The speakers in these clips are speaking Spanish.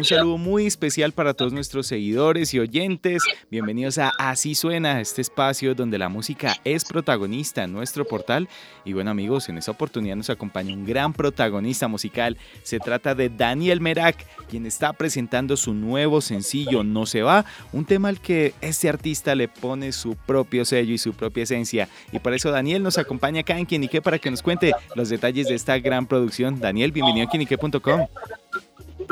Un saludo muy especial para todos nuestros seguidores y oyentes. Bienvenidos a Así Suena, este espacio donde la música es protagonista en nuestro portal. Y bueno amigos, en esta oportunidad nos acompaña un gran protagonista musical. Se trata de Daniel Merak, quien está presentando su nuevo sencillo No se va, un tema al que este artista le pone su propio sello y su propia esencia. Y por eso Daniel nos acompaña acá en Quienique para que nos cuente los detalles de esta gran producción. Daniel, bienvenido a quienique.com.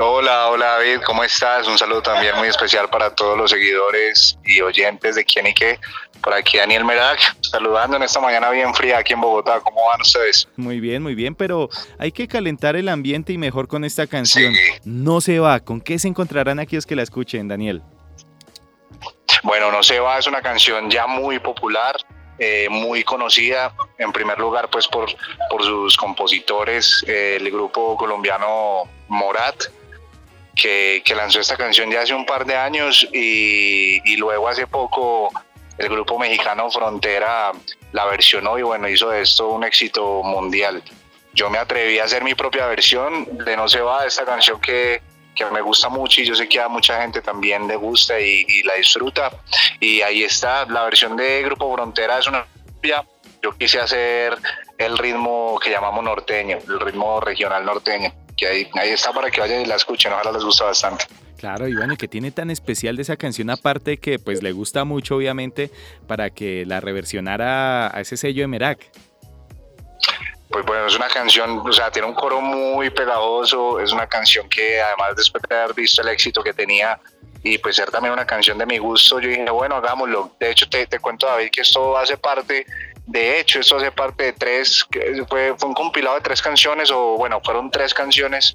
Hola, hola David, ¿cómo estás? Un saludo también muy especial para todos los seguidores y oyentes de quién y qué. Por aquí Daniel Merak, saludando en esta mañana bien fría aquí en Bogotá. ¿Cómo van ustedes? Muy bien, muy bien, pero hay que calentar el ambiente y mejor con esta canción. No se va. ¿Con qué se encontrarán aquellos que la escuchen, Daniel? Bueno, No se va es una canción ya muy popular, eh, muy conocida, en primer lugar pues por, por sus compositores, eh, el grupo colombiano Morat, que, lanzó esta canción ya hace un par de años y, luego hace poco el grupo mexicano Frontera la versionó y bueno, hizo de esto un éxito mundial. Yo me atreví a hacer mi propia versión de No se va, esta canción que, que me gusta mucho y yo sé que a mucha gente también le gusta y, y la disfruta. Y ahí está, la versión de Grupo Frontera es una yo quise hacer el ritmo que llamamos norteño, el ritmo regional norteño que ahí, está para que vayan y la escuchen, ojalá les gusta bastante. Claro, y bueno, ¿qué tiene tan especial de esa canción aparte que pues le gusta mucho obviamente para que la reversionara a ese sello de Merak? Pues bueno, es una canción, o sea, tiene un coro muy pegajoso, es una canción que además después de haber visto el éxito que tenía y pues ser también una canción de mi gusto, yo dije, bueno, hagámoslo. De hecho, te, te cuento, David, que esto hace parte de hecho, esto hace parte de tres, fue, fue un compilado de tres canciones, o bueno, fueron tres canciones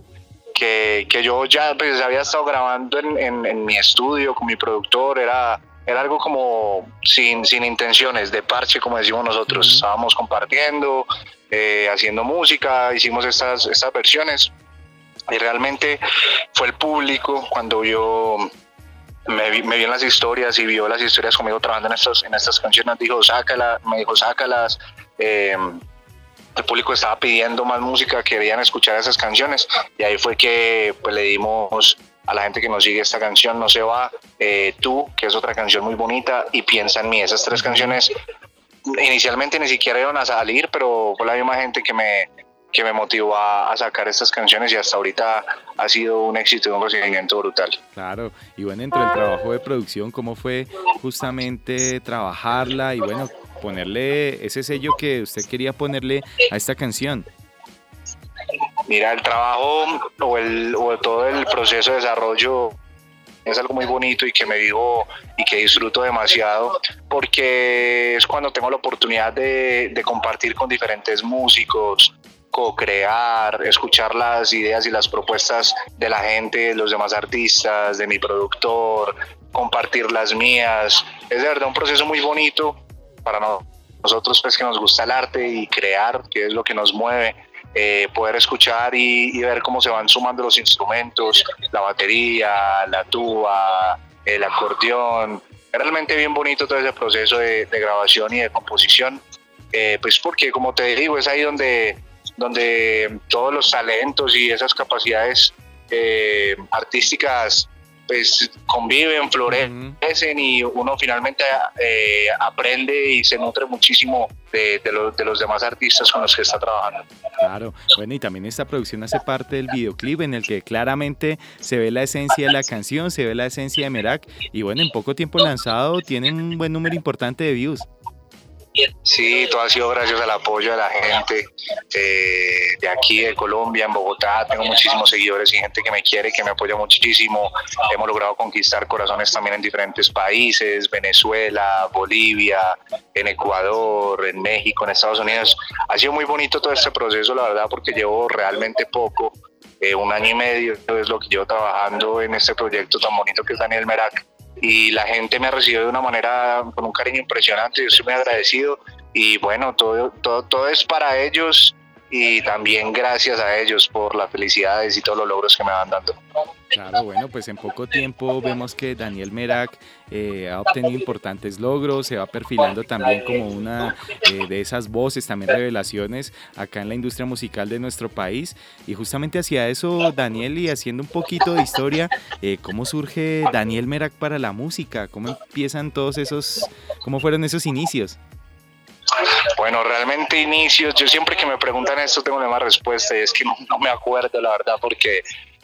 que, que yo ya pues, había estado grabando en, en, mi estudio con mi productor, era, era algo como sin, sin intenciones, de parche, como decimos nosotros. Estábamos compartiendo, eh, haciendo música, hicimos estas, estas versiones y realmente fue el público cuando yo me, vi, me vio en las historias y vio las historias conmigo trabajando en estas, en estas canciones, dijo, sácala, me dijo, sácalas. Eh, el público estaba pidiendo más música, querían escuchar esas canciones y ahí fue que pues, le dimos a la gente que nos sigue esta canción, No se va, eh, Tú, que es otra canción muy bonita, y Piensa en mí. Esas tres canciones inicialmente ni siquiera iban a salir, pero fue la misma gente que me, que me motivó a, sacar estas canciones y hasta ahorita ha sido un éxito y un recibimiento brutal. Claro, y bueno, entre el trabajo de producción, ¿cómo fue justamente trabajarla y bueno, ponerle ese sello que usted quería ponerle a esta canción? Mira, el trabajo o, el, o todo el proceso de desarrollo es algo muy bonito y que me vivo y que disfruto demasiado porque es cuando tengo la oportunidad de, de compartir con diferentes músicos, co-crear, escuchar las ideas y las propuestas de la gente, de los demás artistas, de mi productor, compartir las mías. Es de verdad un proceso muy bonito para nosotros pues que nos gusta el arte y crear, que es lo que nos mueve. Eh, poder escuchar y, ver cómo se van sumando los instrumentos, la batería, la tuba, el acordeón. Realmente bien bonito todo ese proceso de, grabación y de composición, eh, pues porque como te digo, es ahí donde donde todos los talentos y esas capacidades eh, artísticas pues conviven, florecen y uno finalmente eh, aprende y se nutre muchísimo de, de, los demás artistas con los que está trabajando. Claro, bueno, y también esta producción hace parte del videoclip en el que claramente se ve la esencia de la canción, se ve la esencia de Merak y bueno, en poco tiempo lanzado tienen un buen número importante de views. Sí, todo ha sido gracias al apoyo de la gente eh, de aquí, de Colombia, en Bogotá. Tengo muchísimos seguidores y gente que me quiere, que me apoya muchísimo. Hemos logrado conquistar corazones también en diferentes países, Venezuela, Bolivia, en Ecuador, en México, en Estados Unidos. Ha sido muy bonito todo este proceso, la verdad, porque llevo realmente poco. Eh, un año y medio es lo que llevo trabajando en este proyecto tan bonito que es Daniel Merak y la gente me ha recibido de una manera con un cariño impresionante, yo estoy muy agradecido y bueno, todo, todo, todo es para ellos y también gracias a ellos por las felicidades y todos los logros que me van dando. Claro, bueno, pues en poco tiempo vemos que Daniel Merak eh, ha obtenido importantes logros, se va perfilando también como una eh, de esas voces, también revelaciones acá en la industria musical de nuestro país. Y justamente hacia eso, Daniel, y haciendo un poquito de historia, eh, ¿cómo surge Daniel Merak para la música? ¿Cómo empiezan todos esos, cómo fueron esos inicios? Bueno, realmente inicios, yo siempre que me preguntan esto tengo la misma respuesta y es que no, me acuerdo la verdad porque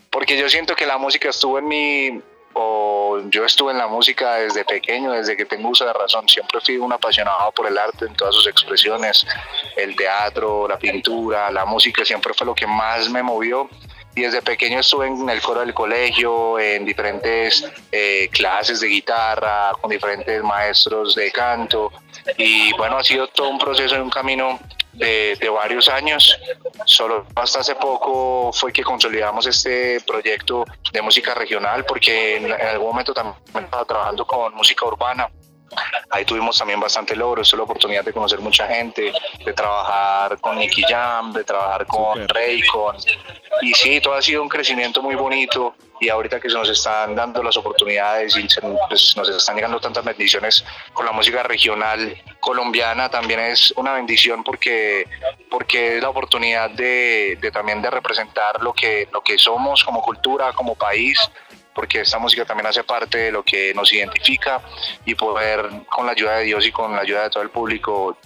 porque yo siento que la música estuvo en mi, o yo estuve en la música desde pequeño, desde que tengo uso de razón. Siempre fui un apasionado por el arte en todas sus expresiones, el teatro, la pintura, la música siempre fue lo que más me movió. Y desde pequeño estuve en el coro del colegio, en diferentes eh, clases de guitarra, con diferentes maestros de canto. Y bueno, ha sido todo un proceso y un camino de, varios años. Solo hasta hace poco fue que consolidamos este proyecto de música regional porque en, algún momento también estaba trabajando con música urbana. Ahí tuvimos también bastante logros, la oportunidad de conocer mucha gente, de trabajar con Nicky Jam, de trabajar con Rey, con... Y sí, todo ha sido un crecimiento muy bonito y ahorita que se nos están dando las oportunidades y pues, nos están llegando tantas bendiciones con la música regional colombiana también es una bendición porque porque es la oportunidad de, de, también de representar lo que lo que somos como cultura como país porque esta música también hace parte de lo que nos identifica y poder con la ayuda de Dios y con la ayuda de todo el público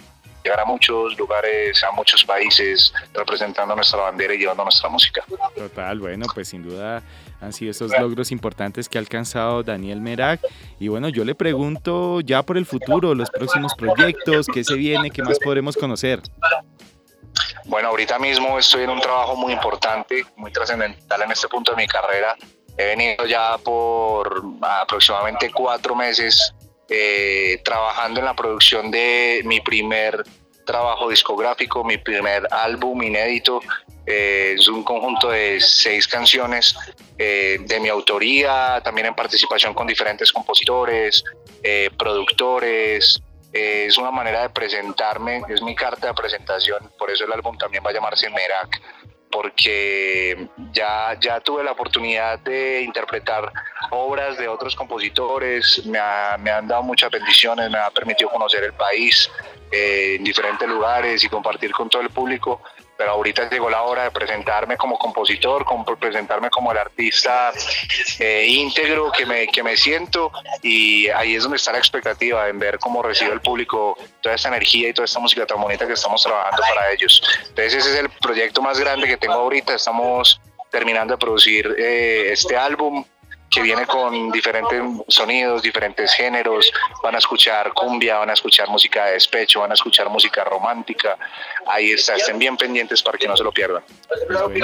llegar a muchos lugares, a muchos países, representando nuestra bandera y llevando nuestra música. Total, bueno, pues sin duda han sido esos logros importantes que ha alcanzado Daniel Merak. Y bueno, yo le pregunto ya por el futuro, los próximos proyectos, qué se viene, qué más podremos conocer. Bueno, ahorita mismo estoy en un trabajo muy importante, muy trascendental en este punto de mi carrera. He venido ya por aproximadamente cuatro meses eh, trabajando en la producción de mi primer trabajo discográfico, mi primer álbum inédito. Eh, es un conjunto de seis canciones eh, de mi autoría, también en participación con diferentes compositores, productores. es una manera de presentarme, es mi carta de presentación, por eso el álbum también va a llamarse Merak porque ya, ya tuve la oportunidad de interpretar obras de otros compositores, me, me han dado muchas bendiciones, me ha permitido conocer el país eh, en diferentes lugares y compartir con todo el público pero ahorita llegó la hora de presentarme como compositor, como presentarme como el artista eh, íntegro que me, que me siento y ahí es donde está la expectativa en ver cómo recibe el público toda esta energía y toda esta música tan bonita que estamos trabajando para ellos. Entonces ese es el proyecto más grande que tengo ahorita, estamos terminando de producir eh, este álbum que viene con diferentes sonidos, diferentes géneros. Van a escuchar cumbia, van a escuchar música de despecho, van a escuchar música romántica. Ahí está, estén bien pendientes para que no se lo pierdan.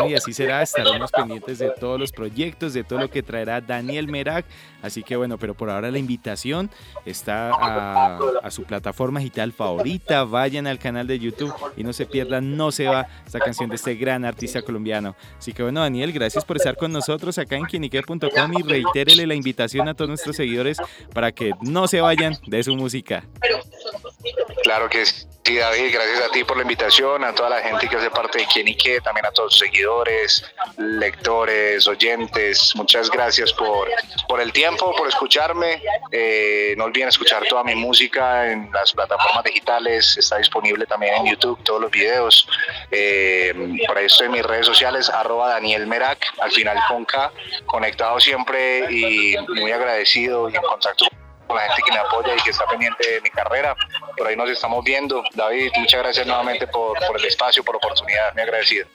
Y así será, estaremos pendientes de todos los proyectos, de todo lo que traerá Daniel Merak. Así que bueno, pero por ahora la invitación está a, su plataforma digital favorita. Vayan al canal de YouTube y no se pierdan, no se va esta canción de este gran artista colombiano. Así que bueno, Daniel, gracias por estar con nosotros acá en quienique.com y reitérele la invitación a todos nuestros seguidores para que no se vayan de su música. Claro que sí. David, gracias a ti por la invitación, a toda la gente que hace parte de Quién y Qué, también a todos sus seguidores, lectores, oyentes. Muchas gracias por, por el tiempo, por escucharme. Eh, no olviden escuchar toda mi música en las plataformas digitales. Está disponible también en YouTube, todos los videos. Eh, por ahí estoy en mis redes sociales, arroba Daniel Merak, al final con K, conectado siempre y muy agradecido y en contacto con la gente que me apoya y que está pendiente de mi carrera. Por ahí nos estamos viendo. David, muchas gracias nuevamente por, por el espacio, por la oportunidad. Muy agradecido.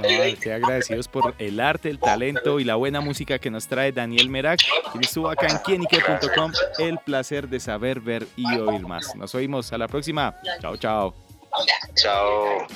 No, agradecidos por el arte, el talento y la buena música que nos trae Daniel Merak, quien estuvo acá en quienique.com. El placer de saber, ver y oír más. Nos oímos a la próxima. Chao, chao. Chao.